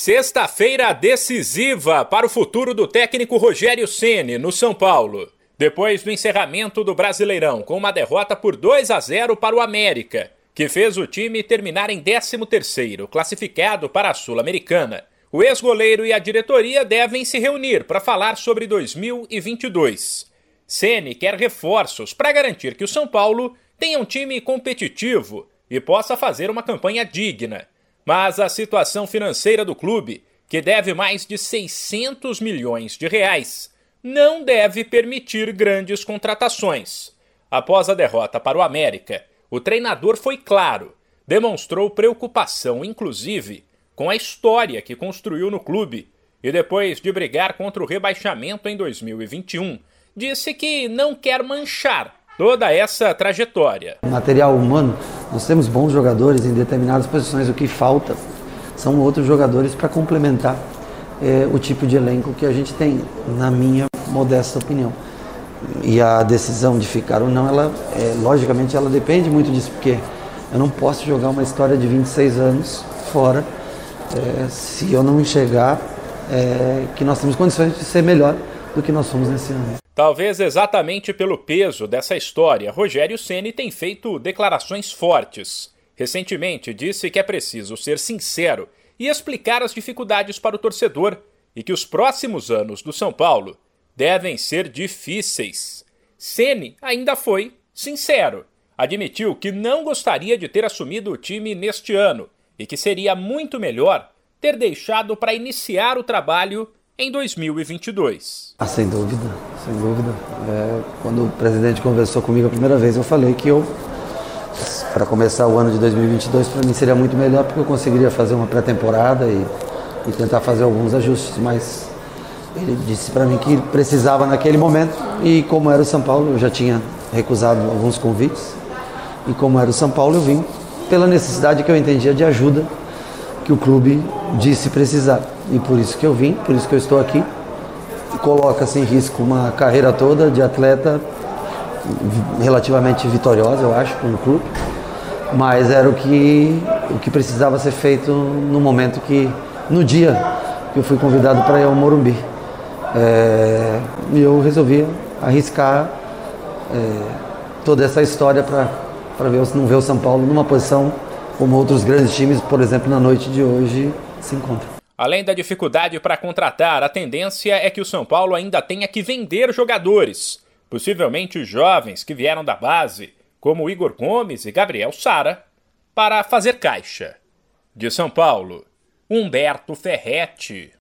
Sexta-feira decisiva para o futuro do técnico Rogério Ceni no São Paulo. Depois do encerramento do Brasileirão com uma derrota por 2 a 0 para o América, que fez o time terminar em 13º, classificado para a Sul-Americana. O ex-goleiro e a diretoria devem se reunir para falar sobre 2022. Ceni quer reforços para garantir que o São Paulo tenha um time competitivo e possa fazer uma campanha digna mas a situação financeira do clube, que deve mais de 600 milhões de reais, não deve permitir grandes contratações. Após a derrota para o América, o treinador foi claro, demonstrou preocupação, inclusive, com a história que construiu no clube e depois de brigar contra o rebaixamento em 2021, disse que não quer manchar toda essa trajetória. Material humano, nós temos bons jogadores em determinadas posições, o que falta são outros jogadores para complementar é, o tipo de elenco que a gente tem, na minha modesta opinião. E a decisão de ficar ou não, ela, é, logicamente, ela depende muito disso, porque eu não posso jogar uma história de 26 anos fora é, se eu não enxergar que nós temos condições de ser melhor do que nós somos nesse ano. Talvez exatamente pelo peso dessa história, Rogério Ceni tem feito declarações fortes. Recentemente disse que é preciso ser sincero e explicar as dificuldades para o torcedor e que os próximos anos do São Paulo devem ser difíceis. Ceni ainda foi sincero. Admitiu que não gostaria de ter assumido o time neste ano e que seria muito melhor ter deixado para iniciar o trabalho em 2022. Ah, sem dúvida, sem dúvida. É, quando o presidente conversou comigo a primeira vez, eu falei que eu, para começar o ano de 2022, para mim seria muito melhor porque eu conseguiria fazer uma pré-temporada e, e tentar fazer alguns ajustes, mas ele disse para mim que precisava naquele momento e como era o São Paulo, eu já tinha recusado alguns convites e como era o São Paulo, eu vim pela necessidade que eu entendia de ajuda que o clube disse precisar. E por isso que eu vim, por isso que eu estou aqui. Coloca-se em risco uma carreira toda de atleta relativamente vitoriosa, eu acho, no clube. Mas era o que, o que precisava ser feito no momento que, no dia que eu fui convidado para ir ao Morumbi. É, e eu resolvi arriscar é, toda essa história para ver, não ver o São Paulo numa posição como outros grandes times, por exemplo, na noite de hoje, se encontram. Além da dificuldade para contratar, a tendência é que o São Paulo ainda tenha que vender jogadores, possivelmente jovens que vieram da base, como Igor Gomes e Gabriel Sara, para fazer caixa. De São Paulo, Humberto Ferretti.